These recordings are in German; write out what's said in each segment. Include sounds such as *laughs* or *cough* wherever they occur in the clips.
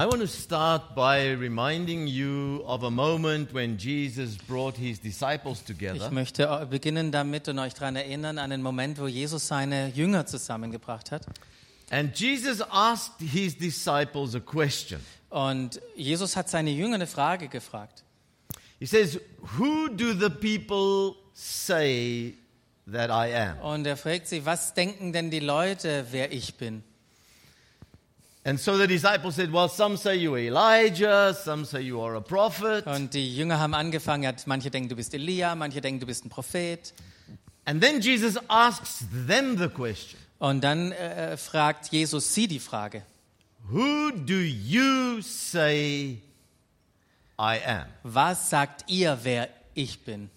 I want to start by reminding you of a moment when Jesus brought his disciples Ich together. möchte äh, beginnen damit und euch daran erinnern an den Moment, wo Jesus seine Jünger zusammengebracht hat. And Jesus asked his disciples a question. Und Jesus hat seine Jünger eine Frage gefragt. He says, Who do the people say that I am? Und er fragt sie, was denken denn die Leute, wer ich bin? And so the disciples said, Well, some say you are Elijah, some say you are a prophet. Und die Jünger haben angefangen, manche denken, du bist Elia, manche denken, du bist ein Prophet. And then Jesus asks them the question Und dann äh, fragt Jesus sie die Frage, Who do you say I am? was sagt ihr, wer ich bin?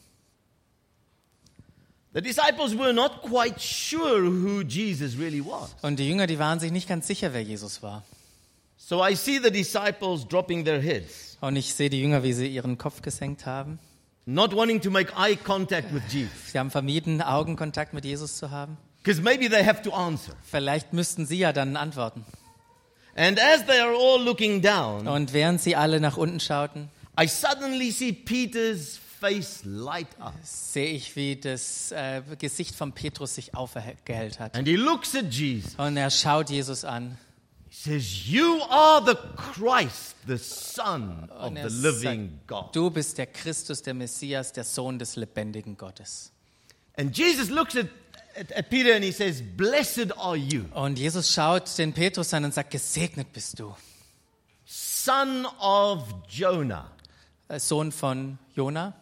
The disciples were not quite sure who Jesus really was. Und die Jünger, die waren sich nicht ganz sicher, wer Jesus war. So I see the disciples dropping their heads, Und ich sehe die Jünger, wie sie ihren Kopf gesenkt haben. not wanting to make eye contact with *laughs* Jesus. Sie haben vermieden, Augenkontakt mit Jesus zu haben. Because maybe they have to answer. Vielleicht müssten sie ja dann antworten. And as they are all looking down, Und während sie alle nach unten schauten, I suddenly see Peter's face light up. sehe ich, wie das äh, Gesicht von Petrus sich aufgehellt hat. And he looks at Jesus. Und er schaut Jesus an. He says, You are the Christ, the Son of the living God. du bist der Christus, der Messias, der Sohn des lebendigen Gottes. And Jesus looks at, at, at Peter and he says, Blessed are you, Und Jesus schaut den Petrus an und sagt, gesegnet bist du, son of Jonah. äh, Sohn von Jona.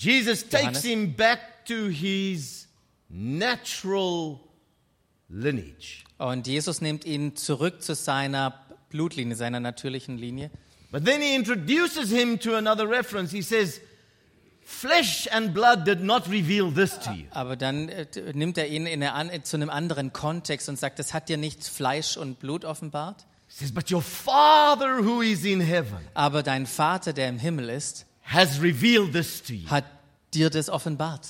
Jesus takes Johannes. him back to his natural lineage. Und Jesus nimmt ihn zurück zu seiner Blutlinie, seiner natürlichen Linie. But then he introduces him to another reference. He says, Flesh and blood did not reveal this to you. Aber dann äh, nimmt er ihn in eine, zu einem anderen Kontext und sagt, das hat dir nicht Fleisch und Blut offenbart, He says, But your Father who is in heaven aber dein Vater, der im Himmel ist, has revealed this to you. hat dir das offenbart.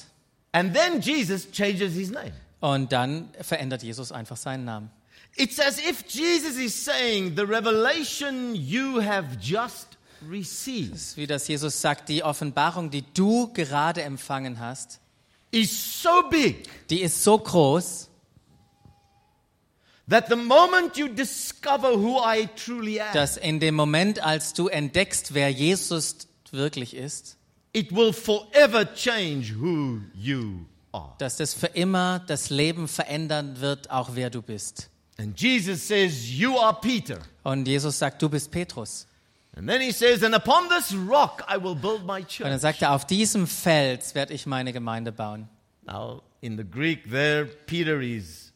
And then Jesus changes his name. Und dann verändert Jesus einfach seinen Namen. It's as if Jesus is saying, The revelation you have just received Es ist wie das Jesus sagt, die Offenbarung, die du gerade empfangen hast, is so big die ist so groß, that the moment you discover who I truly am, dass in dem Moment, als du entdeckst, wer Jesus wirklich ist, it will forever change who you are. dass das für immer das Leben verändern wird, auch wer du bist. And Jesus says, You are Peter. Und Jesus sagt, du bist Petrus. And then he says, And upon this rock I will build my Und dann sagt er, auf diesem Fels werde ich meine Gemeinde bauen. Now, in the Greek, there, Peter is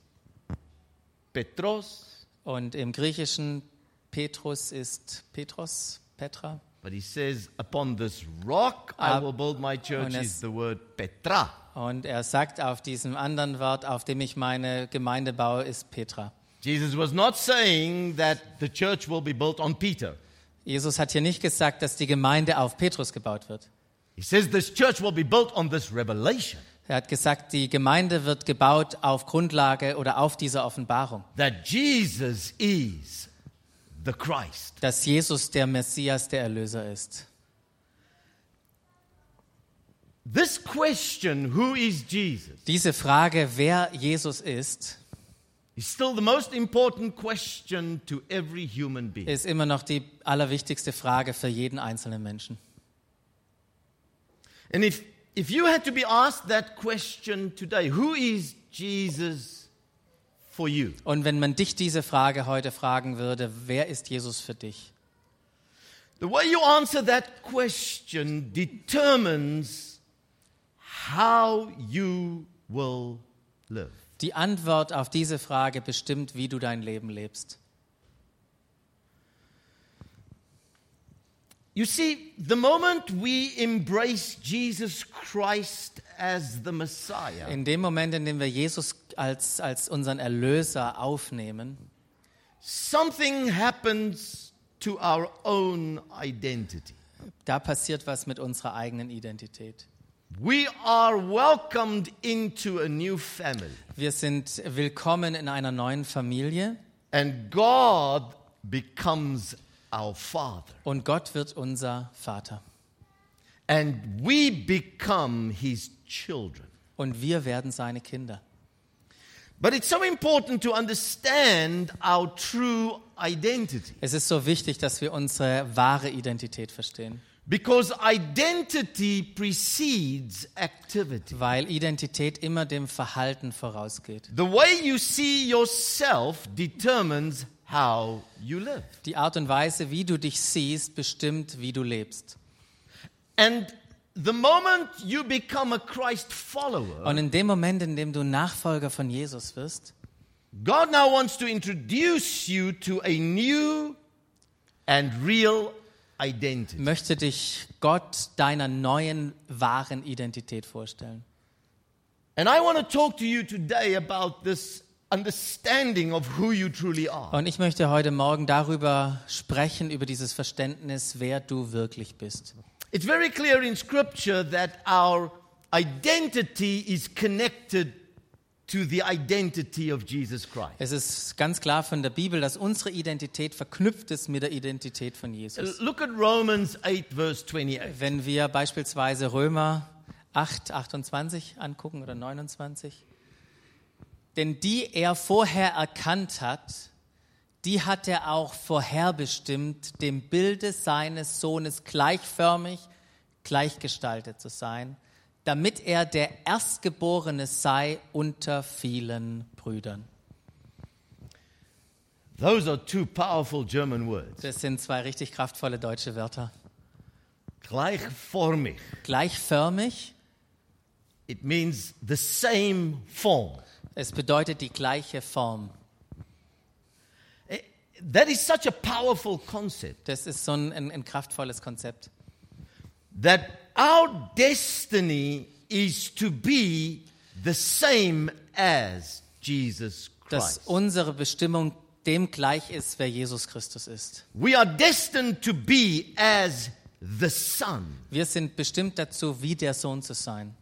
Petros, Und im Griechischen Petrus ist Petros, Petra. But he says, Upon this rock I will build my church, is the word Petra. Und er sagt auf diesem anderen Wort, auf dem ich meine Gemeinde baue, ist Petra. Jesus was not saying that the church will be built on Peter. Jesus hat hier nicht gesagt, dass die Gemeinde auf Petrus gebaut wird. He says this church will be built on this revelation Er hat gesagt, die Gemeinde wird gebaut auf Grundlage oder auf dieser Offenbarung, that Jesus is the Christ. dass Jesus der Messias, der Erlöser ist. This question, who is Jesus, Diese Frage, wer Jesus ist, is still the most important question to every human being. ist immer noch die allerwichtigste Frage für jeden einzelnen Menschen. And if, if you had to be asked that question today, who is Jesus for you? Und wenn man dich diese Frage heute fragen würde, wer ist Jesus für dich? The way you answer that question determines how you will live. Die Antwort auf diese Frage bestimmt, wie du dein Leben lebst. You see, the moment we embrace Jesus Christ as the Messiah, In dem Moment, in dem wir Jesus als, als unseren Erlöser aufnehmen, something happens to our own identity. da passiert was mit unserer eigenen Identität. We are welcomed into a new family, Wir sind willkommen in einer neuen Familie and God becomes our Father. Und Gott wird unser Vater. And we become His children. Und wir werden seine Kinder. But it's so important to understand our true identity. Es ist so wichtig, dass wir unsere wahre Identität verstehen. Because identity precedes activity. Weil Identität immer dem Verhalten vorausgeht. The way you see yourself determines how you live. Die Art und Weise, wie du dich siehst, bestimmt, wie du lebst. And the moment you become a Christ follower, Und in dem Moment, in dem du Nachfolger von Jesus wirst, God now wants to introduce you to a new and real identity. möchte dich Gott deiner neuen, wahren Identität vorstellen. And I want to talk to you today about this understanding of who you truly are. Und ich möchte heute Morgen darüber sprechen, über dieses Verständnis, wer du wirklich bist. It's very clear in Scripture that our identity is connected to the identity of Jesus Christ. Es ist ganz klar von der Bibel, dass unsere Identität verknüpft ist mit der Identität von Jesus. Look at Romans 8, verse 28. Wenn wir beispielsweise Römer 8, 28 angucken oder 29, denn die er vorher erkannt hat, die hat er auch vorherbestimmt, dem Bilde seines Sohnes gleichförmig, gleichgestaltet zu sein, damit er der Erstgeborene sei unter vielen Brüdern. Those are two powerful German words. Das sind zwei richtig kraftvolle deutsche Wörter. Gleichformig. Gleichförmig, It means the same form. Es bedeutet die gleiche Form. Eh, That is such a powerful concept Das ist so ein, ein, ein kraftvolles Konzept. that our destiny is to be the same as Jesus dass Christ. unsere Bestimmung dem gleich ist, wer Jesus Christus ist. We are destined to be as the Son. Wir sind bestimmt dazu, wie der Sohn zu sein.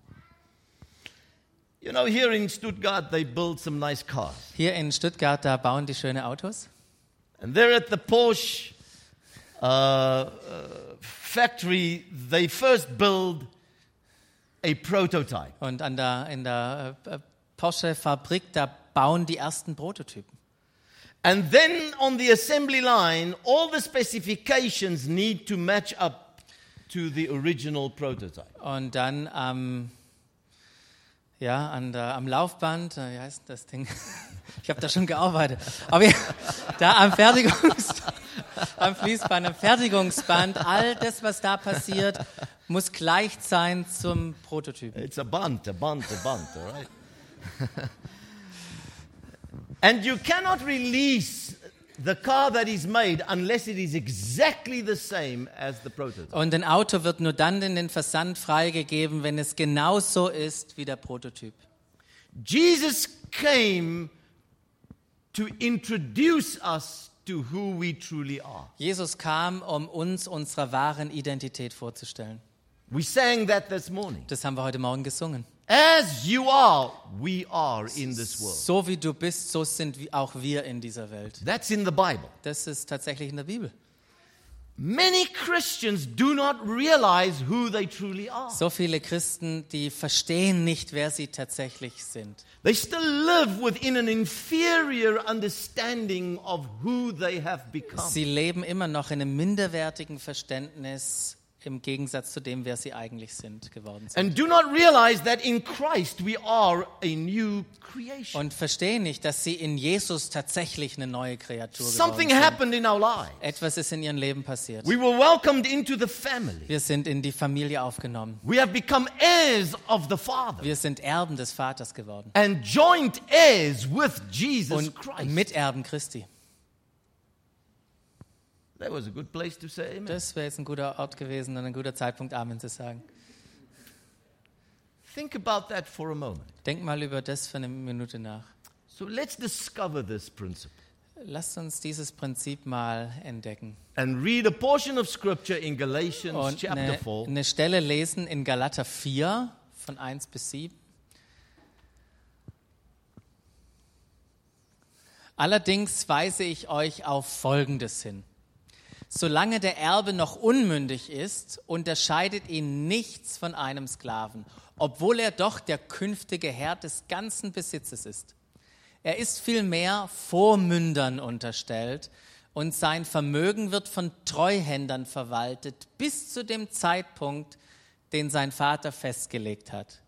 You know, here in Stuttgart, they build some nice cars. Hier in Stuttgart, da bauen die schöne Autos. And there at the Porsche uh, uh, factory, they first build a prototype. Und an der, in der äh, Porsche-Fabrik, da bauen die ersten Prototypen. And then on the assembly line, all the specifications need to match up to the original prototype. Und dann am, ja, an der, am Laufband, äh, wie heißt das Ding? *laughs* Ich habe da schon gearbeitet. Aber ja, da am Fertigungs, *laughs* am Fließband, am Fertigungsband, all das, was da passiert, muss gleich sein zum Prototypen. It's a bunt, a bunt, a bunt, all right? *laughs* and you cannot release the car that is made unless it is exactly the same as the prototype. Und ein Auto wird nur dann in den Versand freigegeben, wenn es genauso ist wie der Prototyp. Jesus came to introduce us to who we truly are. Jesus kam, um uns unserer wahren Identität vorzustellen. We sang that this morning. Das haben wir heute Morgen gesungen. As you are, we are in this world. So wie du bist, so sind auch wir in dieser Welt. That's in the Bible. Das ist tatsächlich in der Bibel. Many Christians do not realize who they truly are. So viele Christen, die verstehen nicht, wer sie tatsächlich sind. They still live within an inferior understanding of who they have become. Sie leben immer noch in einem minderwertigen Verständnis im Gegensatz zu dem, wer sie eigentlich sind, geworden sind. And do not realize that in Christ we are a new creation. Und verstehen nicht, dass sie in Jesus tatsächlich eine neue Kreatur geworden Something sind. happened in our lives. Etwas ist in ihrem Leben passiert. We were welcomed into the family. Wir sind in die Familie aufgenommen. We have become heirs of the Father Wir sind Erben des Vaters geworden. and joint heirs with Jesus Und Christ. Miterben Christi. That was a good place to say amen. Das wäre jetzt ein guter Ort gewesen und ein guter Zeitpunkt, Amen zu sagen. Think about that for a moment. Denk mal über das für eine Minute nach. So let's discover this principle Lasst uns dieses Prinzip mal entdecken and read a portion of scripture in Galatians und chapter eine, 4. eine Stelle lesen in Galater 4 von 1 bis 7. Allerdings weise ich euch auf Folgendes hin. Solange der Erbe noch unmündig ist, unterscheidet ihn nichts von einem Sklaven, obwohl er doch der künftige Herr des ganzen Besitzes ist. Er ist vielmehr Vormündern unterstellt und sein Vermögen wird von Treuhändern verwaltet bis zu dem Zeitpunkt, den sein Vater festgelegt hat.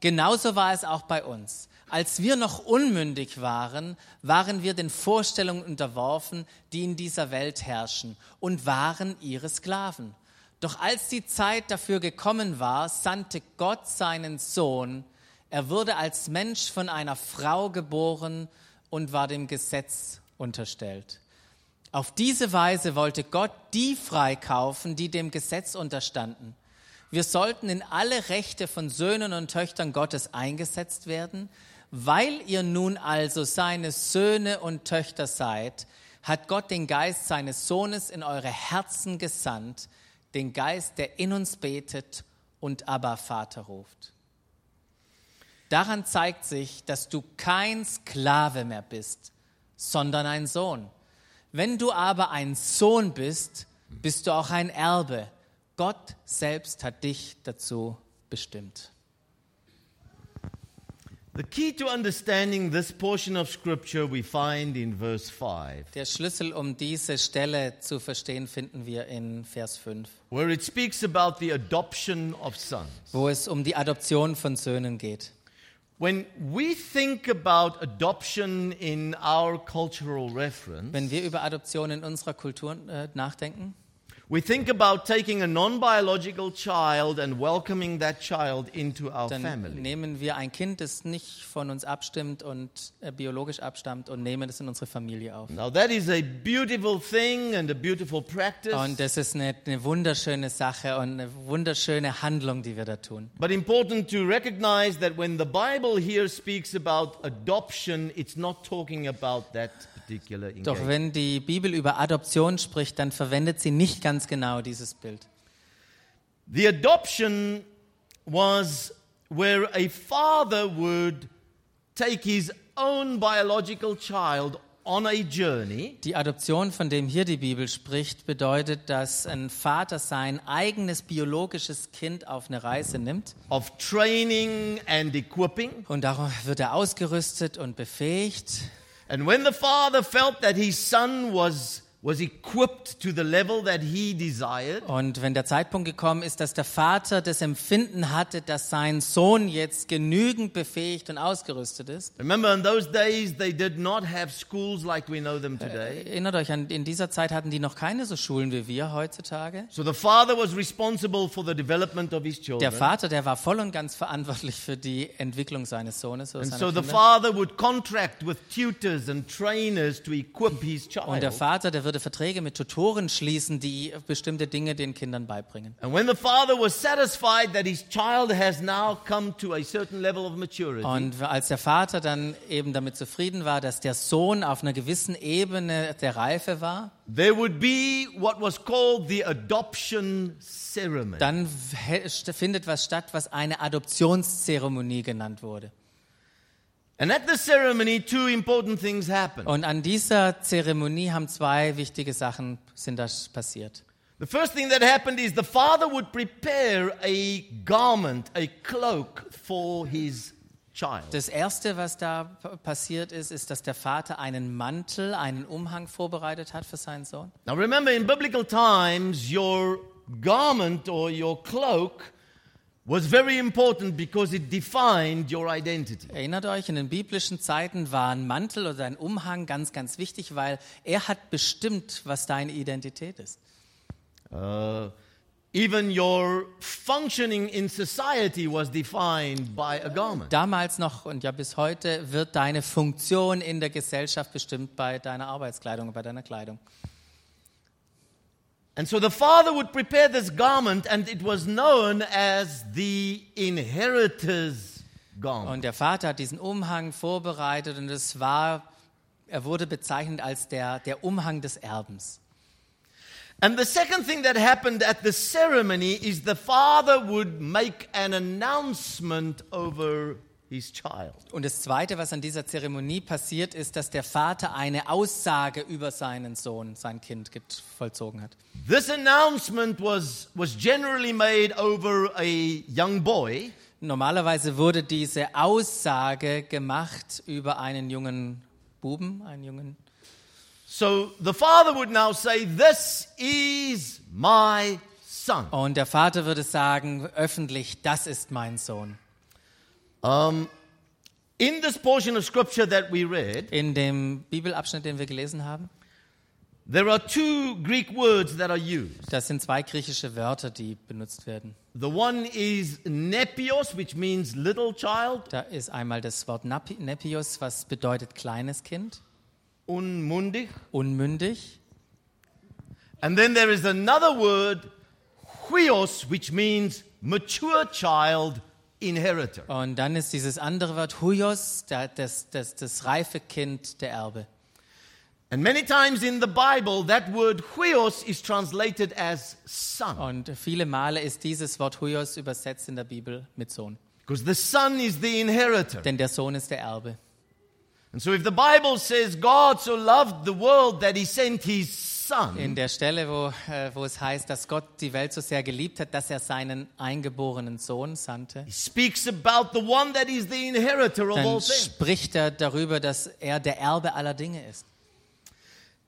Genauso war es auch bei uns. Als wir noch unmündig waren, waren wir den Vorstellungen unterworfen, die in dieser Welt herrschen und waren ihre Sklaven. Doch als die Zeit dafür gekommen war, sandte Gott seinen Sohn. Er wurde als Mensch von einer Frau geboren und war dem Gesetz unterstellt. Auf diese Weise wollte Gott die freikaufen, die dem Gesetz unterstanden. Wir sollten in alle Rechte von Söhnen und Töchtern Gottes eingesetzt werden. Weil ihr nun also seine Söhne und Töchter seid, hat Gott den Geist seines Sohnes in eure Herzen gesandt, den Geist, der in uns betet und aber Vater ruft. Daran zeigt sich, dass du kein Sklave mehr bist, sondern ein Sohn. Wenn du aber ein Sohn bist, bist du auch ein Erbe. Gott selbst hat dich dazu bestimmt. The key to understanding this portion of scripture we find in verse 5, Der Schlüssel, um diese Stelle zu verstehen, finden wir in Vers 5, where it speaks about the adoption of sons. wo es um die Adoption von Söhnen geht. When we think about adoption in our cultural reference, Wenn wir über Adoption in unserer Kultur äh, nachdenken, we think about taking a non biological child and welcoming that child into our dann family. nehmen wir ein Kind, das nicht von uns abstimmt und äh, biologisch abstammt und nehmen es in unsere Familie auf. Now, that is a beautiful thing and a beautiful practice. Und das ist eine, eine wunderschöne Sache und eine wunderschöne Handlung, die wir da tun. But important to recognize that when the Bible here speaks about adoption, it's not talking about that Doch wenn die Bibel über Adoption spricht, dann verwendet sie nicht ganz genau dieses Bild. The adoption was where a father would take his own biological child on a journey Die Adoption, von dem hier die Bibel spricht, bedeutet, dass ein Vater sein eigenes biologisches Kind auf eine Reise nimmt of training and equipping. und darum wird er ausgerüstet und befähigt. And when the father felt that his son was, was equipped to the level that he desired, Und wenn der Zeitpunkt gekommen ist, dass der Vater das Empfinden hatte, dass sein Sohn jetzt genügend befähigt und ausgerüstet ist, remember in those days they did not have schools like we know them today. erinnert euch an, in dieser Zeit hatten die noch keine so Schulen wie wir heutzutage. So the father was responsible for the development of his Der children. Vater, der war voll und ganz verantwortlich für die Entwicklung seines Sohnes oder And seiner so the father would contract with tutors and trainers to equip his Und der child. Vater, der würde Verträge mit Tutoren schließen, die bestimmte Dinge den Kindern beibringen. And when the father was satisfied that his child has now come to a certain level of maturity, Und als der Vater dann eben damit zufrieden war, dass der Sohn auf einer gewissen Ebene der Reife war, there would be what was called the adoption ceremony. dann findet was statt, was eine Adoptionszeremonie genannt wurde. And at the ceremony, two important things happen. Und an dieser Zeremonie haben zwei wichtige Sachen sind das passiert. The first thing that happened is the father would prepare a garment, a cloak for his child. Das erste, was da passiert ist, ist, dass der Vater einen Mantel, einen Umhang vorbereitet hat für seinen Sohn. Now remember, in biblical times, your garment or your cloak was very important because it defined your identity. Erinnert euch, in den biblischen Zeiten war ein Mantel oder ein Umhang ganz, ganz wichtig, weil er hat bestimmt, was deine Identität ist. Uh, even your functioning in society was defined by a garment. Damals noch und ja bis heute wird deine Funktion in der Gesellschaft bestimmt bei deiner Arbeitskleidung, bei deiner Kleidung. And so the father would prepare this garment, and it was known as the inheritor's garment. Und der Vater hat diesen Umhang vorbereitet und es war, er wurde bezeichnet als der, der Umhang des Erbens. And the second thing that happened at the ceremony is the father would make an announcement over his child. Und das Zweite, was an dieser Zeremonie passiert, ist, dass der Vater eine Aussage über seinen Sohn, sein Kind, vollzogen hat. This announcement was, was generally made over a young boy, Normalerweise wurde diese Aussage gemacht über einen jungen Buben, einen jungen. so the father would now say, This is my son. Und der Vater würde sagen öffentlich, das ist mein Sohn. Um, in this portion of scripture that we read, In dem Bibelabschnitt, den wir gelesen haben, there are two Greek words that are used. das sind zwei griechische Wörter, die benutzt werden. The one is nepios, which means little child, Da ist einmal das Wort Nepios, was bedeutet kleines Kind, unmundig. unmündig. And then there is another word, huios, which means mature child, inheritor. Und dann ist dieses andere Wort Huios, das, das, das reife Kind, der Erbe. And many times in the Bible, that word huios is translated as son, Und viele Male ist dieses Wort Huios übersetzt in der Bibel mit Sohn. because the son is the inheritor. Denn der Sohn ist der Erbe. And so if the Bible says God so loved the world that he sent his son, In der Stelle, wo, äh, wo es heißt, dass Gott die Welt so sehr geliebt hat, dass er seinen eingeborenen Sohn sandte, he speaks about the one that is the inheritor of all dann things. spricht er darüber, dass er der Erbe aller Dinge ist.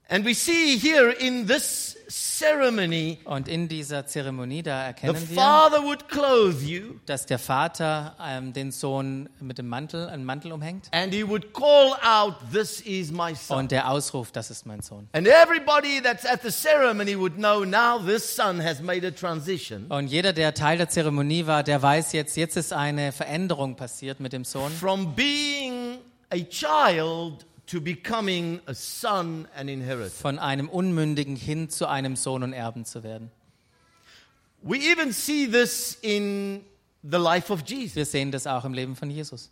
And we see here in this ceremony, Und in dieser Zeremonie, da the erkennen wir, father would clothe you dass der Vater ähm, den Sohn mit dem Mantel, einen Mantel umhängt and he would call out, This is my son. und der ausruft, das ist mein Sohn. And everybody that's at the ceremony would know now this son has made a transition Und jeder, der Teil der Zeremonie war, der weiß jetzt, jetzt ist eine Veränderung passiert mit dem Sohn. from being a child to becoming a son and inheritor. Von einem Unmündigen hin zu einem Sohn und Erben zu werden. We even see this in the life of Jesus. Wir sehen das auch im Leben von Jesus.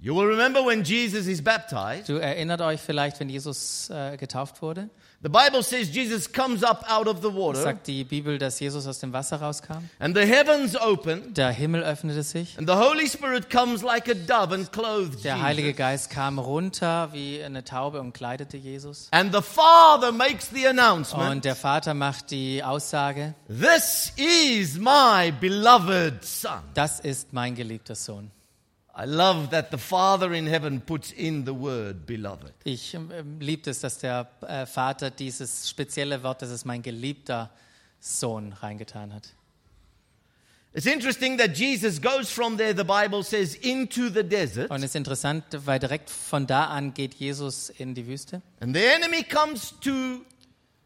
You will remember when Jesus is baptized, Du erinnert euch vielleicht, wenn Jesus äh, getauft wurde, the Bible says Jesus comes up out of the water sagt die Bibel, dass Jesus aus dem Wasser rauskam. and the heavens open Der Himmel öffnete sich. and the Holy Spirit comes like a dove and clothes Der Heilige Jesus. Geist kam runter wie eine Taube und kleidete Jesus. And the Father makes the announcement, Und der Vater macht die Aussage, This is my beloved Son. das ist mein geliebter Sohn. Ich ähm, liebe es, dass der äh, Vater dieses spezielle Wort, das ist mein geliebter Sohn, reingetan hat. It's interesting that Jesus goes from there, the Bible says, into the desert. Und es ist interessant, weil direkt von da an geht Jesus in die Wüste. And the enemy comes to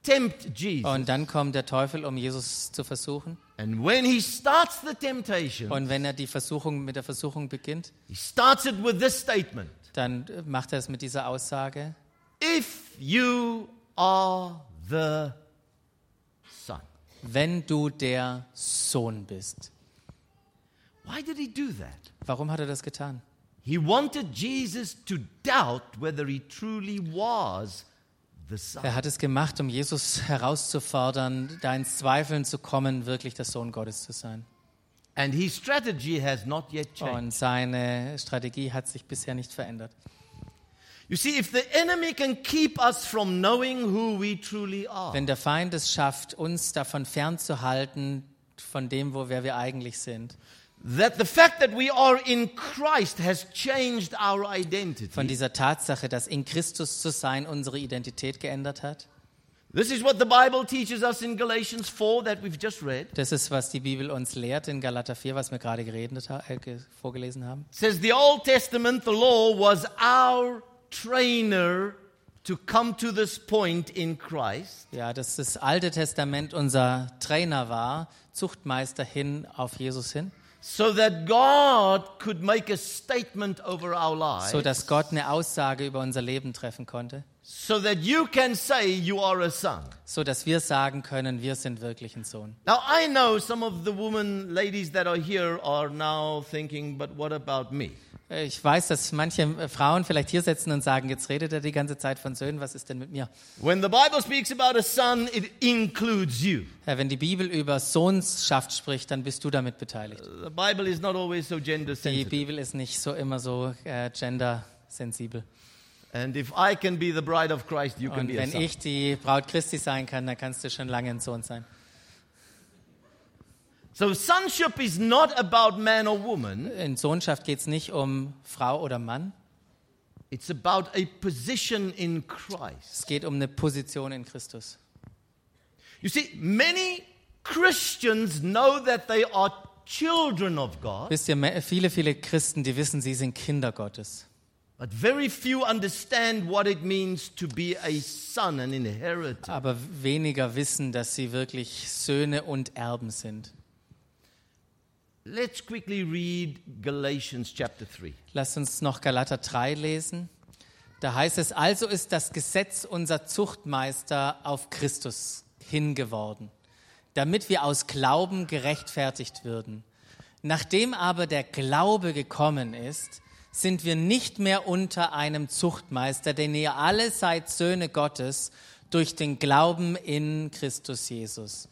tempt Jesus. Und dann kommt der Teufel, um Jesus zu versuchen. And when he starts the temptation, Und wenn er die Versuchung mit der Versuchung beginnt, he starts it with this statement dann äh, macht er es mit dieser Aussage: If you are the Son. Wenn du der Sohn bist. Why did he do that? Warum hat er das getan? He wanted Jesus to doubt whether he truly was. Er hat es gemacht, um Jesus herauszufordern, da ins Zweifeln zu kommen, wirklich der Sohn Gottes zu sein. And his strategy has not yet changed. Und seine Strategie hat sich bisher nicht verändert. You see, if the enemy can keep us from knowing who we truly are, Wenn der Feind es schafft, uns davon fernzuhalten, von dem, wo wer wir eigentlich sind, that the fact that we are in Christ has changed our identity. von dieser Tatsache, dass in Christus zu sein unsere Identität geändert hat. This is what the Bible teaches us in Galatians 4 that we've just read. Das ist, was die Bibel uns lehrt in Galater 4, was wir gerade geredet, äh, ge- vorgelesen haben. It says the Old Testament, the law, was our trainer to come to this point in Christ. Ja, dass das Alte Testament unser Trainer war, Zuchtmeister hin auf Jesus hin, So that God could make a statement over our lives. so dass Gott eine Aussage über unser Leben treffen konnte, so that you can say you are a son. so dass wir sagen können, wir sind wirklich ein Sohn. Now, I know some of the women, ladies that are here, are now thinking, but what about me? Äh, Ich weiß, dass manche äh, Frauen vielleicht hier sitzen und sagen, jetzt redet er die ganze Zeit von Söhnen, was ist denn mit mir? When the Bible speaks about a son, it includes you. Ja, wenn die Bibel über Sohnschaft spricht, dann bist du damit beteiligt. The Bible is not always so gender Die sensitive. Bibel ist nicht so immer so äh, gendersensibel. And if I can be the bride of Christ, you can Und be a wenn ich die Braut Christi sein kann, dann kannst du schon lange ein Sohn sein. So, sonship is not about man or woman, In Sohnschaft geht es nicht um Frau oder Mann, it's about a position in Christ. es geht um eine Position in Christus. You see, many Christians know that they are children of God, Wisst ihr, viele, viele Christen, die wissen, sie sind Kinder Gottes. Aber weniger wissen, dass sie wirklich Söhne und Erben sind. Let's quickly read Galatians chapter 3. Lasst uns noch Galater 3 lesen. Da heißt es, also ist das Gesetz unser Zuchtmeister auf Christus hingeworden, damit wir aus Glauben gerechtfertigt würden. Nachdem aber der Glaube gekommen ist, sind wir nicht mehr unter einem Zuchtmeister, denn ihr alle seid Söhne Gottes durch den Glauben in Christus Jesus.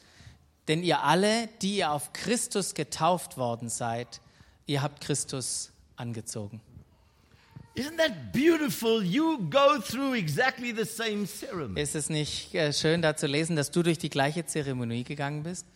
Denn ihr alle, die ihr auf Christus getauft worden seid, ihr habt Christus angezogen. Isn't that beautiful? You go through exactly the same ceremony. Ist es nicht äh, schön da zu lesen, dass du durch die gleiche Zeremonie gegangen bist?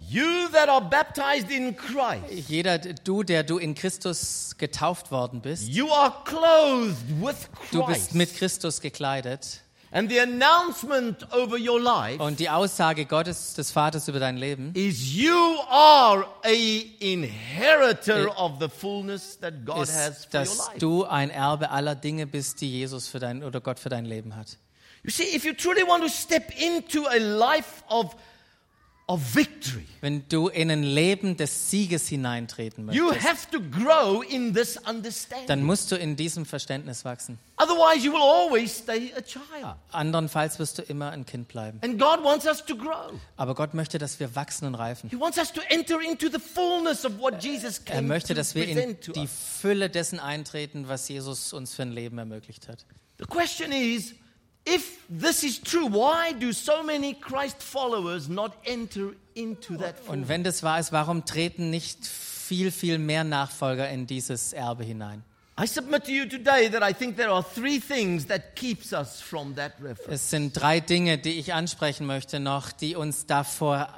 You that are baptized in Christ, Jeder, du, der du in Christus getauft worden bist, you are clothed with du bist Christ. mit Christus gekleidet. And the announcement over your life Und die Aussage Gottes, des Vaters über dein Leben, is you are a inheritor of the fullness that God has ist, for your dass life. du ein Erbe aller Dinge bist, die Jesus für dein oder Gott für dein Leben hat. You see, if you truly want to step into a life of, of victory, Wenn du in ein Leben des Sieges hineintreten you möchtest, have to grow in this dann understanding. musst du in diesem Verständnis wachsen. Otherwise, you will always stay a child. Andernfalls wirst du immer ein Kind bleiben. And God wants us to grow. Aber Gott möchte, dass wir wachsen und reifen. He wants us to enter into the fullness of what Jesus Er möchte, dass wir in die. Fülle dessen eintreten, was Jesus uns für ein Leben ermöglicht hat. The question is, if this is true, why do so many Christ followers not enter into that Und fullness? wenn das wahr ist, warum treten nicht viel, viel mehr Nachfolger in dieses Erbe hinein? I submit to you today that I think there are three things that keeps us from that reference. Es sind drei Dinge, die ich ansprechen möchte noch, die uns davor,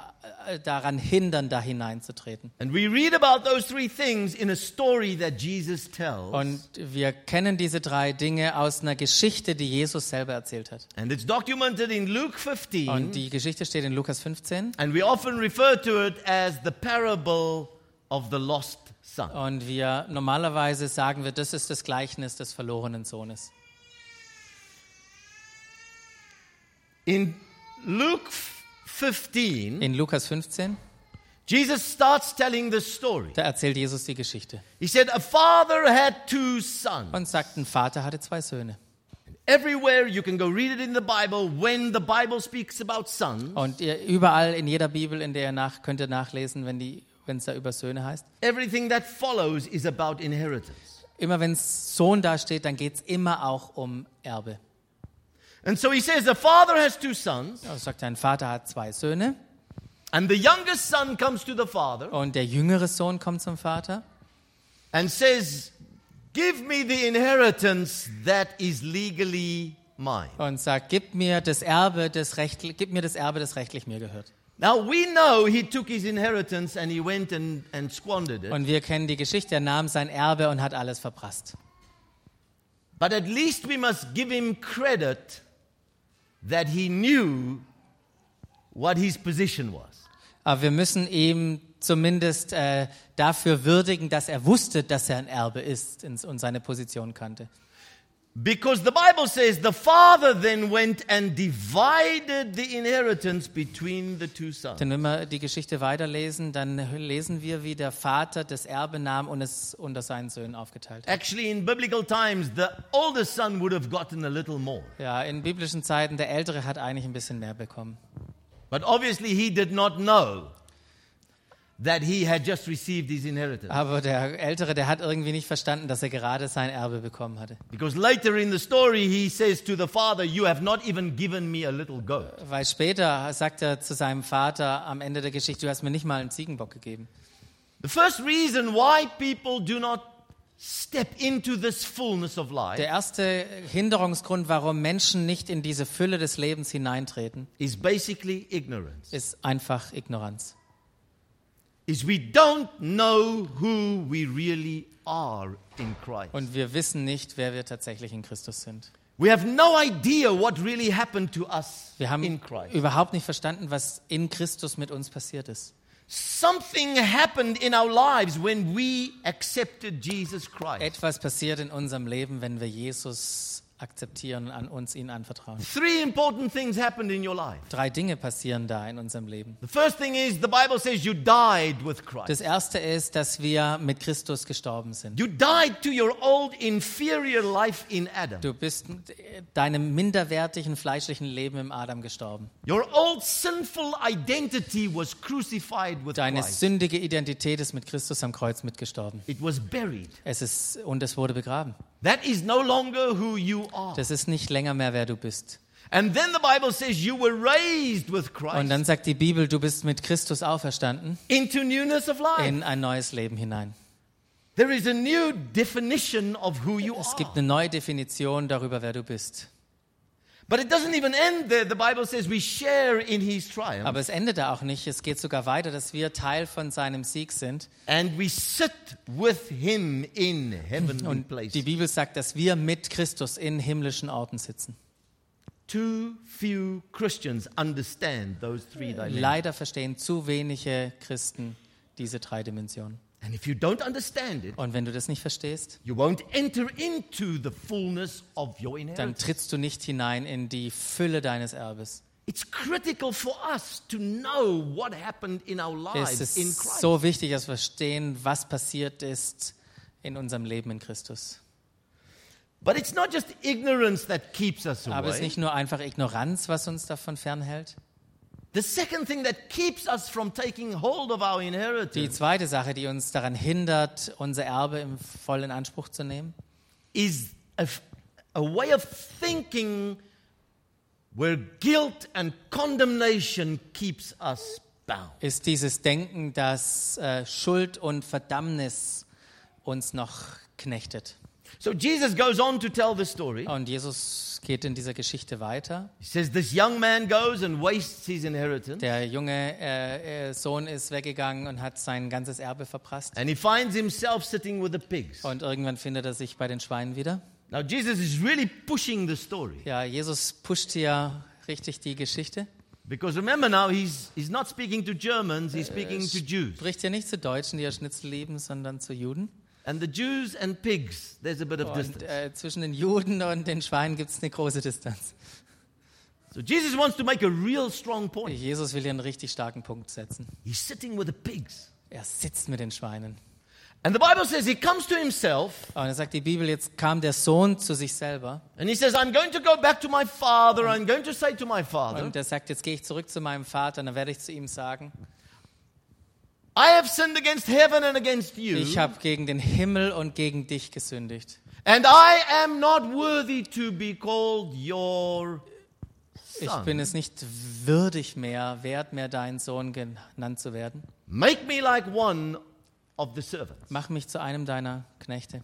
daran hindern, da hineinzutreten. And we read about those three things in a story that Jesus tells. Und wir kennen diese drei Dinge aus einer Geschichte, die Jesus selber erzählt hat. And it's documented in Luke 15. Und die Geschichte steht in Lukas 15. And we often refer to it as the parable of the lost son. Und wir normalerweise sagen wir, das ist das Gleichnis des verlorenen Sohnes. In Luke 15, In Lukas 15, Jesus starts telling the story. da erzählt Jesus die Geschichte He said, A father had two sons. und sagt, ein Vater hatte zwei Söhne. Everywhere you can go read it in the Bible, when the Bible speaks about sons, Und ihr, überall in jeder Bibel, in der ihr nach, könnt ihr nachlesen, wenn die wenn es da über Söhne heißt. everything that follows is about inheritance. Immer wenn es Sohn da steht, dann geht es immer auch um Erbe. And so he says, The father has two sons, Also sagt ein Vater hat zwei Söhne and the youngest son comes to the father und der jüngere Sohn kommt zum Vater and says, Give me the inheritance that is legally mine. und sagt, gib mir das Erbe, das rechtlich, gib mir das Erbe, das rechtlich mir gehört. Now we know he took his inheritance and he went and, and squandered it. Und wir kennen die Geschichte, er nahm sein Erbe und hat alles verprasst. But at least we must give him credit that he knew what his position was. Aber wir müssen ihm zumindest äh, dafür würdigen, dass er wusste, dass er ein Erbe ist und seine Position kannte. Because the Bible says the father then went and divided the inheritance between the two sons. Denn wenn wir die Geschichte weiterlesen, dann lesen wir, wie der Vater das Erbe nahm und es unter seinen Söhnen aufgeteilt hat. Actually, in biblical times, the oldest son would have gotten a little more. Ja, in biblischen Zeiten, der Ältere hat eigentlich ein bisschen mehr bekommen. But obviously, he did not know that he had just received his inheritance. Aber der Ältere, der hat irgendwie nicht verstanden, dass er gerade sein Erbe bekommen hatte. Because later in the story, he says to the father, You have not even given me a little goat. Weil später sagt er zu seinem Vater am Ende der Geschichte, du hast mir nicht mal einen Ziegenbock gegeben. The first reason why people do not step into this fullness of life Der erste Hinderungsgrund, warum Menschen nicht in diese Fülle des Lebens hineintreten, is basically ignorance. ist einfach Ignoranz. Is we don't know who we really are in Christ. Und wir wissen nicht, wer wir tatsächlich in Christus sind. We have no idea what really happened to us Wir haben in Christ. überhaupt nicht verstanden, was in Christus mit uns passiert ist. Something happened in our lives when we accepted Jesus Christ. Etwas passiert in unserem Leben, wenn wir Jesus akzeptieren und an uns ihn anvertrauen. Three important things happened in your life. Drei Dinge passieren da in unserem Leben. The first thing is the Bible says you died with Christ. Das erste ist, dass wir mit Christus gestorben sind. You died to your old inferior life in Adam. Du bist deinem minderwertigen fleischlichen Leben im Adam gestorben. Your old sinful identity was crucified with Deine Christ. sündige Identität ist mit Christus am Kreuz mitgestorben. It was buried. Es ist und es wurde begraben. That is no longer who you are. Das ist nicht länger mehr wer du bist. And then the Bible says you were raised with Und Christ dann sagt die Bibel, du bist mit Christus auferstanden into newness of life. in ein neues Leben hinein. There is a new definition of who you Es gibt eine neue Definition darüber, wer du bist. But it doesn't even end there. The Bible says we share in his triumph Aber es endet da auch nicht. Es geht sogar weiter, dass wir Teil von seinem Sieg sind. and we sit with him in heavenly Und places. die Bibel sagt, dass wir mit Christus in himmlischen Orten sitzen. Too few Christians understand those three dimensions. Leider verstehen zu wenige Christen diese drei Dimensionen. And if you don't understand it, Und wenn du das nicht verstehst, you won't enter into the fullness of your dann inheritance. trittst du nicht hinein in die Fülle deines Erbes. It's critical for us to know what happened in our Es lives in ist Christ. so wichtig, dass wir verstehen, was passiert ist in unserem Leben in Christus. But it's not just ignorance that keeps us Aber es ist away. nicht nur einfach Ignoranz, was uns davon fernhält. Die inheritance zweite Sache, die uns daran hindert, unser Erbe im vollen Anspruch zu nehmen, is a, a way of thinking where guilt and condemnation keeps us bound. ist dieses Denken, dass äh, Schuld und Verdammnis uns noch knechtet. So Jesus goes on to tell the story. Und Jesus geht in dieser Geschichte weiter. He says this young man goes and wastes his inheritance Der junge äh, äh, Sohn ist weggegangen und hat sein ganzes Erbe verprasst. and he finds himself sitting with the pigs. Und irgendwann findet er sich bei den Schweinen wieder. Now Jesus is really pushing the story Ja, Jesus pusht hier richtig die Geschichte. because remember now he's he's not speaking to Germans, he's speaking to Jews. Spricht hier nicht zu Deutschen, die ja Schnitzel lieben, sondern zu Juden. And the Jews and pigs, there's a bit of Und distance. äh, zwischen den Juden und den Schweinen gibt es eine große Distanz. So Jesus wants to make a real strong point. Jesus will hier einen richtig starken Punkt setzen. He's sitting with the pigs. Er sitzt mit den Schweinen. And the Bible says he comes to himself Und dann sagt die Bibel, jetzt kam der Sohn zu sich selber. and he says, I'm going to go back to my father. I'm going to say to my father, Und er sagt, jetzt gehe ich zurück zu meinem Vater und dann werde ich zu ihm sagen, I have sinned against heaven and against you, ich habe gegen den Himmel und gegen dich gesündigt. and I am not worthy to be called your Ich bin es nicht würdig mehr, wert mehr, dein Sohn genannt zu werden. Make me like one of the servants. Mach mich zu einem deiner Knechte.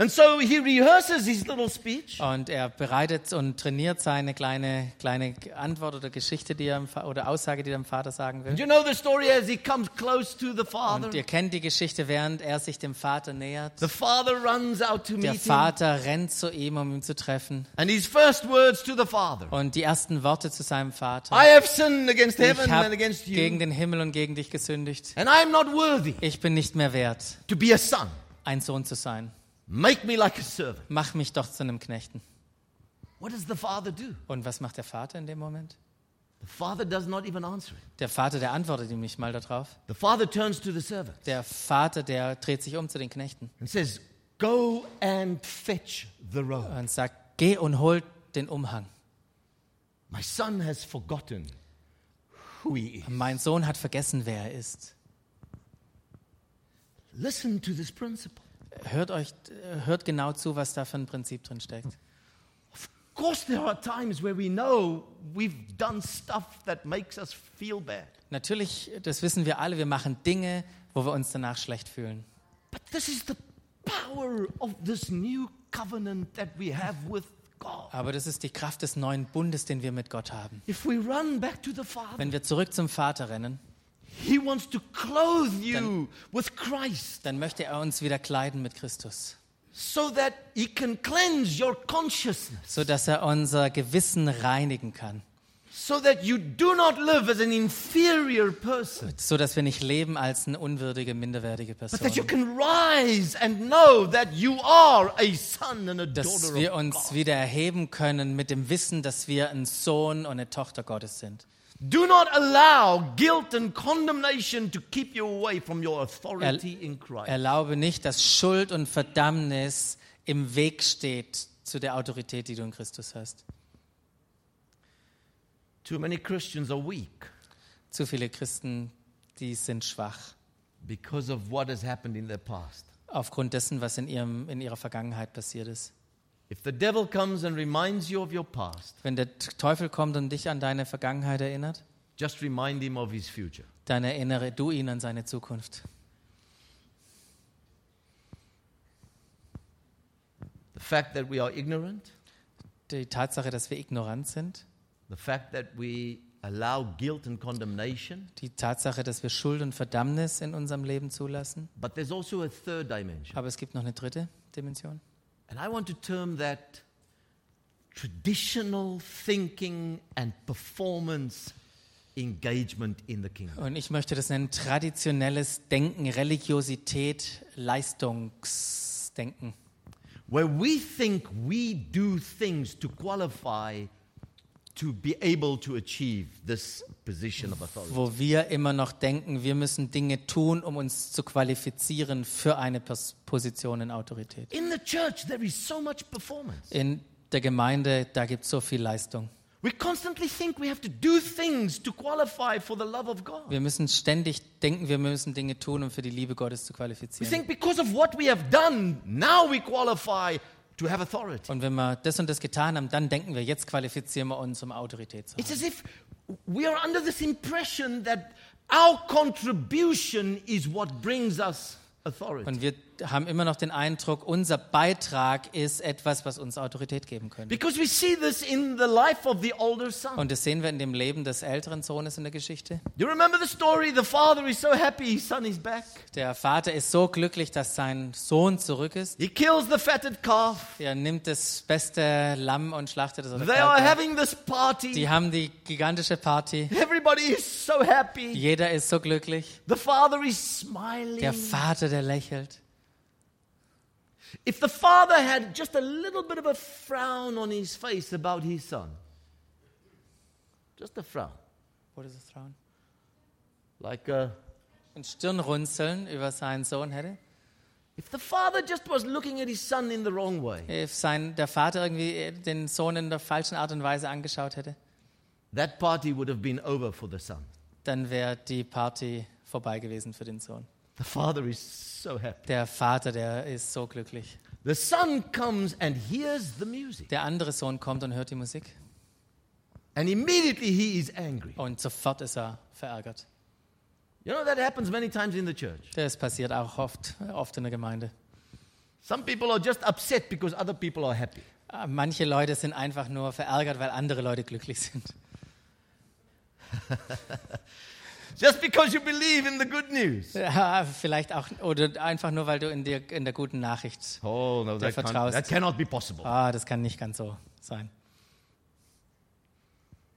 And so he rehearses his little speech. Und er bereitet und trainiert seine kleine, kleine Antwort oder Geschichte, die er oder Aussage, die er dem Vater sagen will. You know the story as he comes close to the father? Und ihr kennt die Geschichte, während er sich dem Vater nähert. The father runs out to Der meet him. Vater rennt zu ihm, um ihn zu treffen. And his first words to the father Und die ersten Worte zu seinem Vater. I have sinned against Ich heaven and habe against you, gegen den Himmel und gegen dich gesündigt. and I am not worthy Ich bin nicht mehr wert, to be a son. ein Sohn zu sein. Make me like a servant. Mach mich doch zu einem Knechten. What does the father do? Und was macht der Vater in dem Moment? The father does not even answer it. Der Vater, der antwortet ihm nicht mal darauf. The father turns to the servant Der Vater, der dreht sich um zu den Knechten and says, Go and fetch the robe. und sagt, geh und hol den Umhang. My son has forgotten who he is. Mein Sohn hat vergessen, wer er ist. Listen to this principle. Hört euch, hört genau zu, was da für ein Prinzip drin steckt. Of course, there are times where we know we've done stuff that makes us feel bad. Natürlich, das wissen wir alle, wir machen Dinge, wo wir uns danach schlecht fühlen. But this is the power of this new covenant that we have with God. Aber das ist die Kraft des neuen Bundes, den wir mit Gott haben. If we run back to the Father, Wenn wir zurück zum Vater rennen, He wants to clothe you with Christ. dann möchte er uns wieder kleiden mit Christus, so that He can cleanse your consciousness, so dass er unser Gewissen reinigen kann, so that you do not live as an inferior person, so dass wir nicht leben als eine unwürdige, minderwertige but that you Person. can rise and know that you are a son and a Dass daughter wir of uns wieder erheben können mit dem Wissen, dass wir ein Sohn und eine Tochter Gottes sind. Do not allow guilt and condemnation to keep you away from your authority in Christ. Erlaube nicht, dass Schuld und Verdammnis im Weg steht zu der Autorität, die du in Christus hast. Too many Christians are weak Zu viele Christen, die sind schwach because of what has happened in their past. aufgrund dessen, was in, ihrem, in ihrer Vergangenheit passiert ist. Wenn der Teufel kommt und dich an deine Vergangenheit erinnert, just remind him of his future. dann erinnere du ihn an seine Zukunft. The fact that we are ignorant, Die Tatsache, dass wir ignorant sind, the fact that we allow guilt and condemnation, die Tatsache, dass wir Schuld und Verdammnis in unserem Leben zulassen. but there's also a third dimension. Aber es gibt noch eine dritte Dimension. And I want to term that traditional thinking and performance engagement in the kingdom. Und ich möchte das nennen traditionelles Denken, Religiosität, Leistungsdenken. Where we think we do things to qualify wo wir immer noch denken, wir müssen Dinge tun, um uns zu qualifizieren für eine Pos Position in Autorität. In the church, there is so much performance. In der Gemeinde, da gibt es so viel Leistung. We constantly think we have to do things to qualify for the love of God. Wir müssen ständig denken, wir müssen Dinge tun, um für die Liebe Gottes zu We qualifizieren. think because of what we have done, now we qualify to have authority. Und wenn wir das und das getan haben, dann denken wir, jetzt qualifizieren wir uns, um Autorität zu It's haben. as if we are under this impression that our contribution is what brings us authority. Und wir haben immer noch den Eindruck, unser Beitrag ist etwas, was uns Autorität geben könnte. Because we see this in the life of the older son. Und das sehen wir in dem Leben des älteren Sohnes in der Geschichte. You remember the story? The father is so happy his son is back. Der Vater ist so glücklich, dass sein Sohn zurück ist. He kills the fatted calf. Er nimmt das beste Lamm und schlachtet es. They are having this party. Die haben die gigantische Party. Everybody is so happy. Jeder ist so glücklich. The father is smiling. Der Vater, der lächelt. If the father had just a little bit of a frown on his face about his son, just a frown, What is das Frauen? like uh, Ein Stirnrunzeln über seinen Sohn hätte. if the father just was looking at his son in the wrong way, If sein, der Vater irgendwie den Sohn in der falschen Art und Weise angeschaut hätte, that party would have been over for the son. dann wäre die Party vorbei gewesen für den Sohn. The father is so happy. Der Vater, der ist so glücklich. The son comes and hears the music, Der andere Sohn kommt und hört die Musik and immediately he is angry. und sofort ist er verärgert. You know, that happens many times in the church. Das passiert auch oft, oft in der Gemeinde. Some people are just upset because other people are happy. Äh, Manche Leute sind einfach nur verärgert, weil andere Leute glücklich sind. *laughs* Just because you believe in the good news. Ja, vielleicht auch, oder einfach nur, weil du in der, in der guten Nachricht, Oh, no, that, vertraust. that cannot be possible. ah, das kann nicht ganz so sein.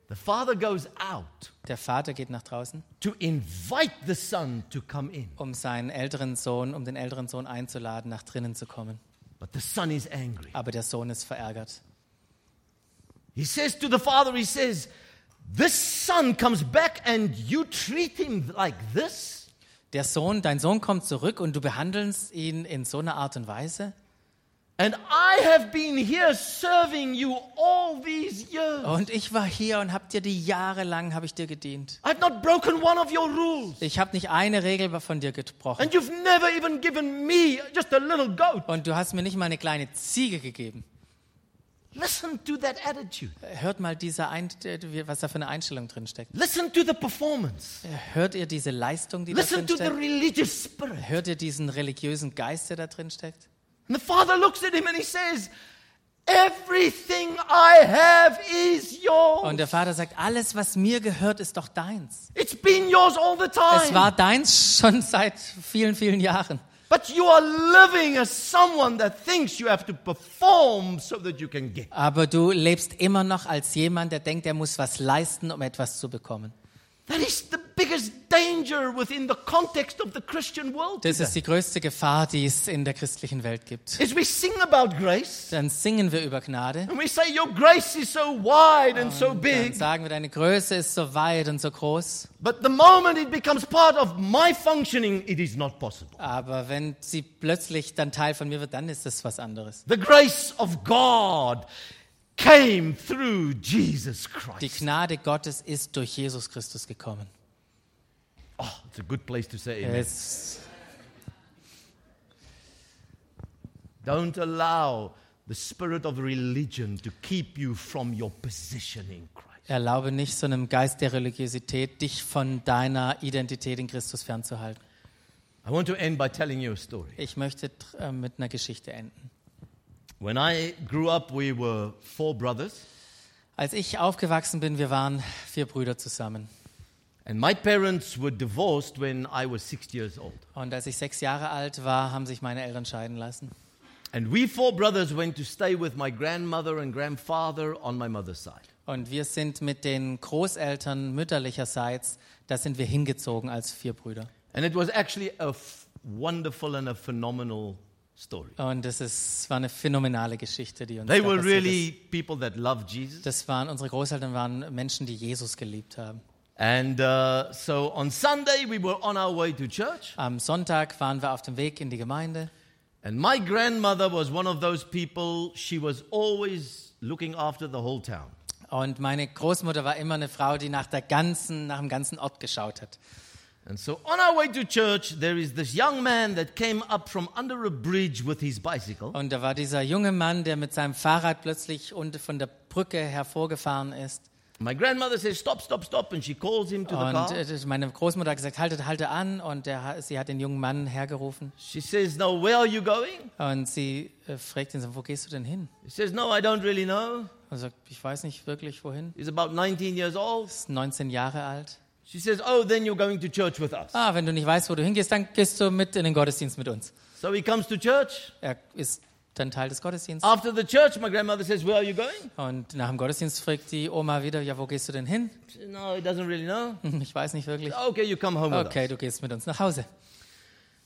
The father goes out Der Vater geht nach draußen, to invite the son to come in. um seinen älteren Sohn, um den älteren Sohn einzuladen, nach drinnen zu kommen. But the son is angry. Aber der Sohn ist verärgert. He says to the father, he says, This son comes back and you treat him like this? Der Sohn, dein Sohn kommt zurück und du behandelst ihn in so einer Art und Weise. And I have been here serving you all these years. Und ich war hier und hab dir die Jahre lang habe ich dir gedient. I've not broken one of your rules. Ich habe nicht eine Regel von dir gebrochen. And you've never even given me just a little goat. Und du hast mir nicht mal eine kleine Ziege gegeben. Listen to that attitude. Hört mal diese Ein was da für eine Einstellung drin steckt. Listen to the performance. Hört ihr diese Leistung, die da Listen drin to the steckt? religious spirit. Hört ihr diesen religiösen Geist, der da drin steckt? And the father looks at him and he says, Everything I have is yours. Und der Vater sagt, alles, was mir gehört, ist doch deins. It's been yours all the Es time. war deins schon seit vielen, vielen Jahren. But you are living as someone that thinks you have to perform so that you can get. Aber du lebst immer noch als jemand, der denkt, er muss was leisten, um etwas zu bekommen. Das ist die größte Gefahr, die es in der christlichen Welt gibt. Is we sing about grace Dann singen wir über Gnade. and we say your grace is so wide and so Dann big, sagen wir, deine Größe ist so weit und so groß. but the moment it becomes part of my functioning, it is not possible. Aber wenn sie plötzlich dann Teil von mir wird, dann ist das was anderes. The grace of God came through Jesus Die Christ. Gnade Gottes ist durch Jesus Christus gekommen. Oh, it's a good place to say amen. Es, Don't allow the spirit of religion to keep you from your position in Christ. erlaube nicht so einem Geist der Religiosität, dich von deiner Identität in Christus fernzuhalten. I want to end by telling you a story. Ich möchte äh, mit einer Geschichte enden. When I grew up, we were four brothers, Als ich aufgewachsen bin, wir waren vier Brüder zusammen. and my parents were divorced when I was six years old. Und als ich sechs Jahre alt war, haben sich meine Eltern scheiden lassen. And we four brothers went to stay with my grandmother and grandfather on my mother's side. Und wir sind mit den Großeltern mütterlicherseits, da sind wir hingezogen als vier Brüder. And it was actually a wonderful and a phenomenal story. Und es ist, war eine phänomenale Geschichte, die uns They da were passiert really people that loved Jesus. ist. Das waren, unsere Großeltern waren Menschen, die Jesus geliebt haben. And uh, so on Sunday, we were on our way to church. Am Sonntag waren wir auf dem Weg in die Gemeinde. And my grandmother was one of those people, she was always looking after the whole town. Und meine Großmutter war immer eine Frau, die nach, der ganzen, nach dem ganzen Ort geschaut hat. And so on our way to church, there is this young man that came up from under a bridge with his bicycle. Und da war dieser junge Mann, der mit seinem Fahrrad plötzlich unten von der Brücke hervorgefahren ist. My grandmother says, Stop, stop, stop. And she calls him to the Und car. äh, meine Großmutter hat gesagt, halte, halte an. Und der, sie hat den jungen Mann hergerufen. She says, No, where are you going? Und sie äh, fragt ihn, wo gehst du denn hin? He says, No, I don't really know. Er sagt, ich weiß nicht wirklich wohin. He's about 19 years old. Ist 19 Jahre alt. She says, Oh, then you're going to church with us. Ah, wenn du nicht weißt, wo du hingehst, dann gehst du mit in den Gottesdienst mit uns. So he comes to church. Er ist dann Teil des Gottesdienstes. After the church, my grandmother says, Where are you going? Und nach dem Gottesdienst fragt die Oma wieder, ja, wo gehst du denn hin? No, he doesn't really know. *laughs* Ich weiß nicht wirklich. Okay, you come home with Okay, du gehst mit uns nach Hause.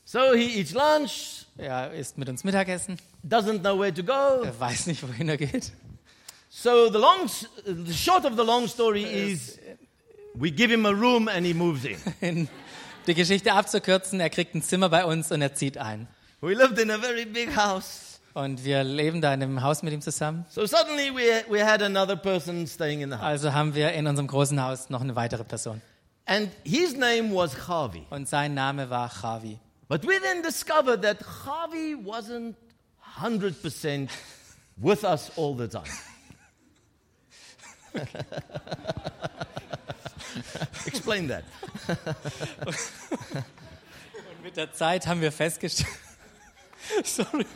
So he eats lunch, Er isst mit uns Mittagessen. doesn't know where to go. Er weiß nicht, wohin er geht. So the long, the short of the long story is, we give him a room and he moves in. *laughs* In die Geschichte abzukürzen, er kriegt ein Zimmer bei uns und er zieht ein. We lived in a very big house. Und wir leben da in einem Haus mit ihm zusammen. So suddenly we, we had another person staying in the house. Also haben wir in unserem großen Haus noch eine weitere Person. And his name was Javi. Und sein Name war Javi. But we then discovered that Javi wasn't 100% with us all the time. *laughs* *laughs* Explain that. Und mit der Zeit haben wir festgestellt, *laughs* sorry,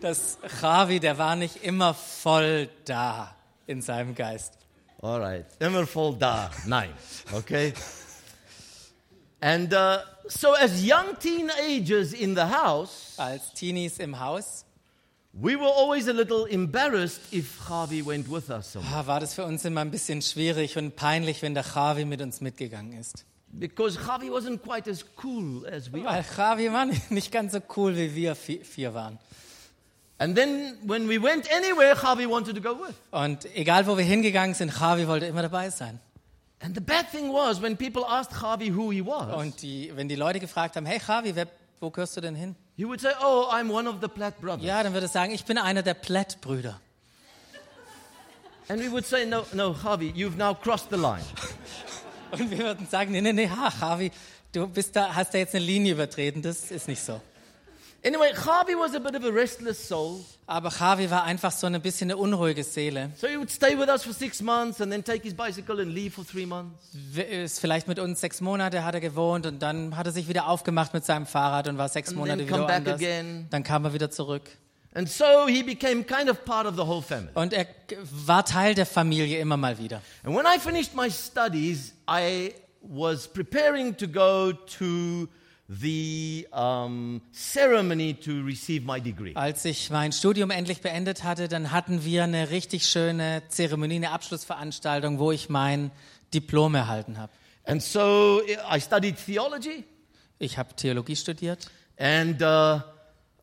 dass Javi, der war nicht immer voll da in seinem Geist. All right. Immer voll da. Nine. Okay? And uh, so, as young teenagers in the house, Als Teenies im Haus we were always a little embarrassed if Javi went with us somewhere. ah, war das für uns immer ein bisschen schwierig und peinlich, wenn der Javi mit uns mitgegangen ist. Because Javi wasn't quite as cool as we. Weil Javi war nicht- ganz so cool, wie wir vi- vier waren. And then when we went anywhere, Javi wanted to go with. Und egal, wo wir hingegangen sind, Javi wollte immer dabei sein. And the bad thing was when people asked Javi who he was, Und die, wenn die Leute gefragt haben, hey Javi, wer, wo gehörst du denn hin? He would say, "Oh, I'm one of the Platt brothers." Ja, dann würde sagen, ich bin einer der Platt-Brüder. And we would say, "No, no, Javi, you've now crossed the line." *laughs* Und wir würden sagen, nee, nee, nee, ha, Javi, du bist da, hast da jetzt eine Linie übertreten, das ist nicht so. Anyway, Javi was a bit of a restless soul. Aber Javi war einfach so ein bisschen eine unruhige Seele. So he would stay with us for six months and then take his bicycle and leave for three months. Ist vielleicht mit uns sechs Monate hat er gewohnt und dann hat er sich wieder aufgemacht mit seinem Fahrrad und war sechs And Monate wieder woanders. again. Dann kam er wieder zurück. And so he became kind of part of the whole family. Und er war Teil der Familie immer mal wieder. And when I finished my studies, I was preparing to go to the um, ceremony to receive my degree. Als ich mein Studium endlich beendet hatte, dann hatten wir eine richtig schöne Zeremonie, eine Abschlussveranstaltung, wo ich mein Diplom erhalten habe. And so I studied theology, Ich habe Theologie studiert and uh,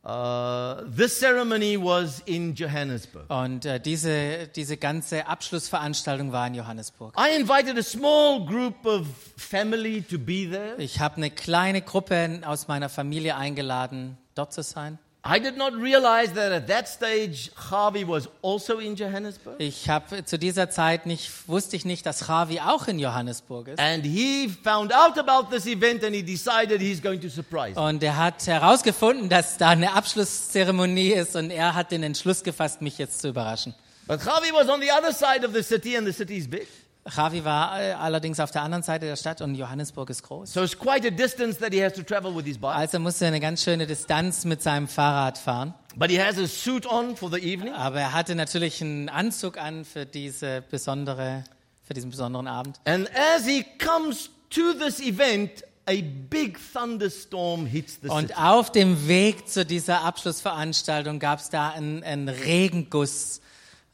uh, this ceremony was in Johannesburg. und äh, diese, diese ganze Abschlussveranstaltung war in Johannesburg. I invited a small group of family to be there. Ich habe eine kleine Gruppe aus meiner Familie eingeladen, dort zu sein. I did not realize that at that stage Javi was also in Johannesburg. Ich habe zu dieser Zeit nicht, wusste ich nicht, dass Javi auch in Johannesburg ist. And he found out about this event and he decided he's going to surprise. Und er hat herausgefunden, dass da eine Abschlusszeremonie ist und er hat den Entschluss gefasst, mich jetzt zu überraschen. But Javi was on the other side of the city and the city is big. Javi war äh, allerdings auf der anderen Seite der Stadt und Johannesburg ist groß. So it's quite a distance that he has to travel with his bike. Also musste er eine ganz schöne Distanz mit seinem Fahrrad fahren. But he has a suit on for the evening. Aber er hatte natürlich einen Anzug an für diese besondere, für diesen besonderen Abend. And as he comes to this event, a big thunderstorm hits the city. Und auf dem Weg zu dieser Abschlussveranstaltung gab es da einen, einen Regenguss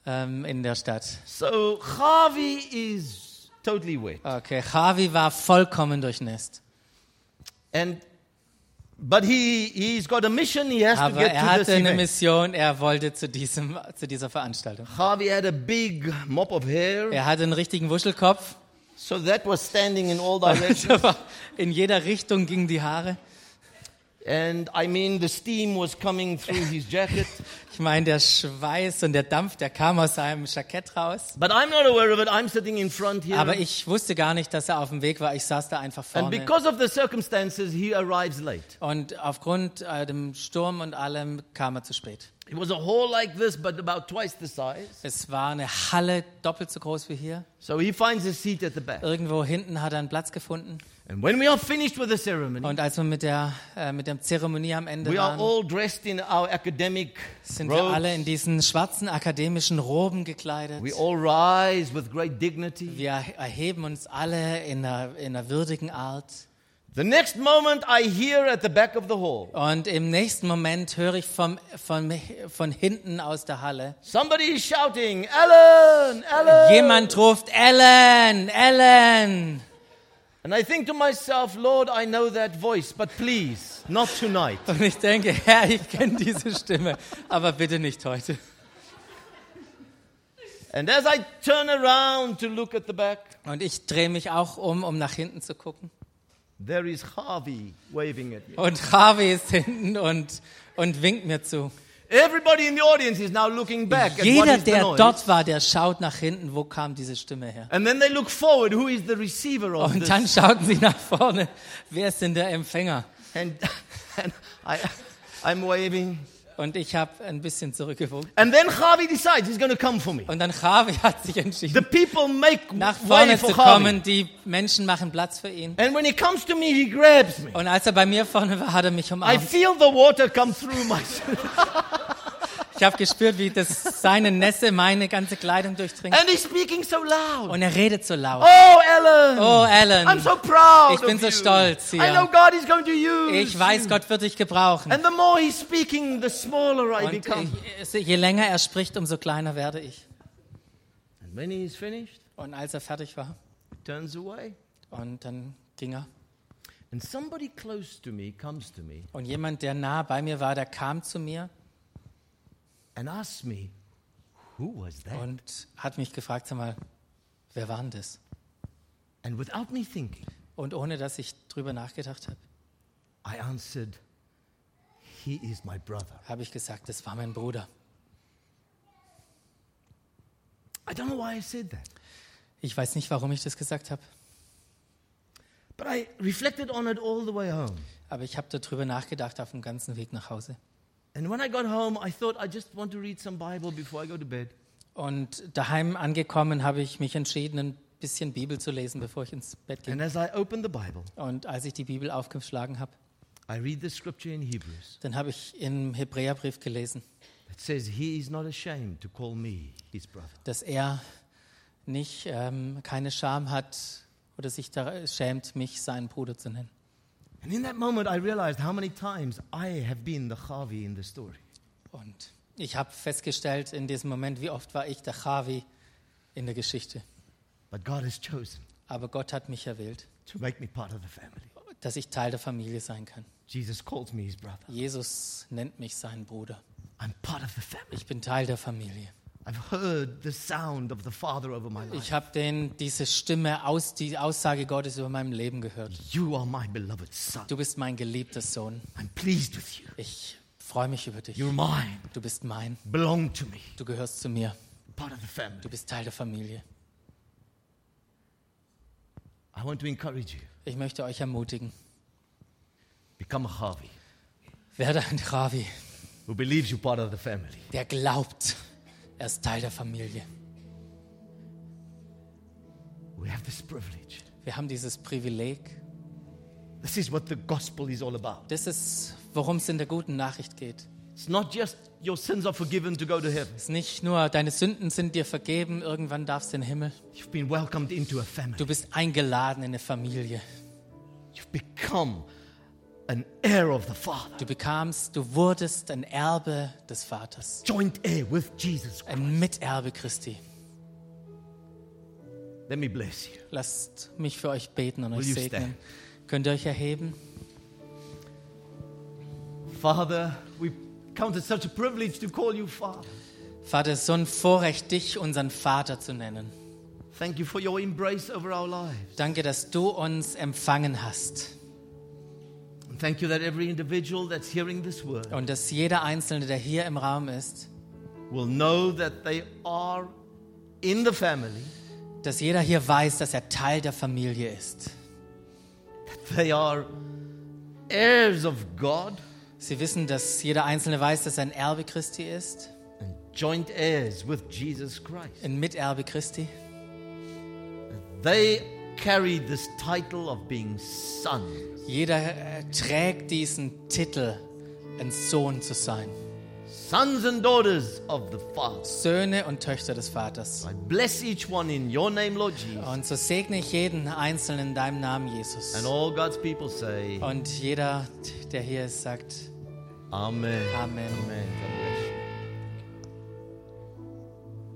ähm, in der Stadt. So Javi is totally wet. Okay, Javi war vollkommen durchnässt. And but he he's got a mission, he has to Aber get er to this hatte eine event. Mission, er wollte zu, diesem, zu dieser Veranstaltung. Javi had a big mop of hair, Er hatte einen richtigen Wuschelkopf. so that was standing in all *laughs* directions. In jeder Richtung gingen die Haare. And I mean, the steam was coming through his jacket. *laughs* Ich meine, der Schweiß und der Dampf, der kam aus seinem Jackett raus. But I'm not aware of it. I'm sitting in front here. Aber ich wusste gar nicht, dass er auf dem Weg war. Ich saß da einfach and vorne. because of the circumstances, he arrives late. Und aufgrund äh, dem Sturm und allem kam er zu spät. It was a hall like this, but about twice the size. Es war eine Halle doppelt so groß wie hier. So he finds a seat at the back. Irgendwo hinten hat er einen Platz gefunden. And when we are finished with the ceremony, Und als wir mit der, äh, mit der Zeremonie am Ende waren, sind wir alle in diesen schwarzen akademischen Roben gekleidet. Wir erheben uns alle in einer, in einer würdigen Art. The next moment, I hear at the back of the hall Und im nächsten Moment höre ich vom, von, von hinten aus der Halle, somebody is shouting, Ellen, Ellen. jemand ruft, Ellen, Ellen. And I think to myself, Lord, I know that voice, but please, not tonight. Und ich denke, *laughs* Herr, ich kenne diese Stimme, aber bitte nicht heute. And as I turn around to look at the back, Und ich drehe mich auch um, um nach hinten zu gucken. there is Harvey waving at me. Und Javi ist hinten und, und winkt mir zu. Everybody in the audience is now looking back Jeder, der dort war, der schaut nach hinten, wo kam diese Stimme her. And then they look forward, who is the receiver of Und this? dann schauten sie nach vorne, wer ist denn der Empfänger? And, *laughs* and I, I'm waving. Und ich habe ein bisschen zurückgewunken. And then Javi decides he's going to come for me. Und dann Javi *laughs* hat sich The entschieden, people make nach way vorne for zu Javi. kommen. Die Menschen machen Platz für ihn. And when he comes to me, he grabs me. Und als er bei mir vorne war, hat er mich I umarmt. feel the water come through my *laughs* Ich habe gespürt, wie das seine Nässe meine ganze Kleidung durchdringt. And he's speaking so loud. Und er redet so laut. Oh, Ellen. Oh, Ellen. I'm so proud Ich bin so stolz hier. I know God is going to use Ich weiß. Gott wird dich gebrauchen. And the more he's speaking, the smaller I Und become. ich- je länger er spricht, umso kleiner werde ich. And when he is finished, Und als er fertig war, turns away. und dann ging er. And somebody close to me comes to me Und jemand, der nah bei mir war, der kam zu mir and asked me, Who was that? und hat mich gefragt, sag mal, wer war denn das? And without me thinking, Und ohne dass ich drüber nachgedacht habe, I answered, He is my brother. habe ich gesagt, das war mein Bruder. I don't know why I said that, Ich weiß nicht, warum ich das gesagt habe, but I reflected on it all the way home. aber ich habe darüber nachgedacht auf dem ganzen Weg nach Hause. And when I got home, I thought I just want to read some Bible before I go to bed. Und daheim angekommen habe ich mich entschieden, ein bisschen Bibel zu lesen, bevor ich ins Bett And ging. as I opened the Bible, Und als ich die Bibel aufgeschlagen habe, I read the scripture in Hebrews dann habe ich im Hebräerbrief gelesen, that says, He is not ashamed to call me his brother. dass er nicht ähm, keine Scham hat oder sich da schämt, mich seinen Bruder zu nennen. And in that moment, I realized how many times I have been the Chavi in the story. Und ich habe festgestellt in diesem Moment, wie oft war ich der Chavi in der Geschichte. But God has chosen Aber Gott hat mich erwählt, to make me part of the family. dass ich Teil der Familie sein kann. Jesus calls me his brother. Jesus nennt mich seinen Bruder. I'm part of the family. Ich bin Teil der Familie. I've heard the sound of the Father over my life. Ich habe den diese Stimme aus die Aussage Gottes über meinem Leben gehört. You are my beloved son. Du bist mein geliebter Sohn. I'm pleased with you. Ich freue mich über dich. You're mine. Du bist mein. Belong to me. Du gehörst zu mir. Part of the family. Du bist Teil der Familie. I want to encourage you. Ich möchte euch ermutigen. Become a Chavi Werde ein Ravi, who believes you're part of the family. der glaubt, er ist Teil der Familie. We have this privilege. Wir haben dieses Privileg. This is what the gospel is all about. Das ist, worum es in der guten Nachricht geht. It's not just your sins are forgiven to go to heaven. Es ist nicht nur, deine Sünden sind dir vergeben, irgendwann darfst du in den Himmel. You've been welcomed into a family. Du bist eingeladen in eine Familie. You've become an heir of the Father, Du bekamst, du wurdest ein Erbe des Vaters. joint heir with Jesus Christ. Ein Miterbe Christi. Let me bless you. Lasst mich für euch beten und Will euch segnen. Könnt ihr euch erheben? Father, we count it such a privilege to call you Father. Vater, es ist so ein Vorrecht, dich unseren Vater zu nennen. Thank you for your embrace over our lives. Danke, dass du uns empfangen hast thank you that every individual that's hearing this word und dass jeder Einzelne, der hier im Raum ist, will know that they are in the family, dass jeder hier weiß, dass er Teil der Familie ist. they are heirs of God Sie wissen, dass jeder Einzelne weiß, dass er ein Erbe Christi ist, and joint heirs with Jesus Christ. ein Miterbe Christi. They carry this title of being sons. Jeder äh, trägt diesen Titel, ein Sohn zu sein. Sons and daughters of the Father. Söhne und Töchter des Vaters. I bless each one in your name, Lord Jesus. Und so segne ich jeden Einzelnen in deinem Namen, Jesus. And all God's people say, Und jeder, der hier ist, sagt Amen. Amen. Amen.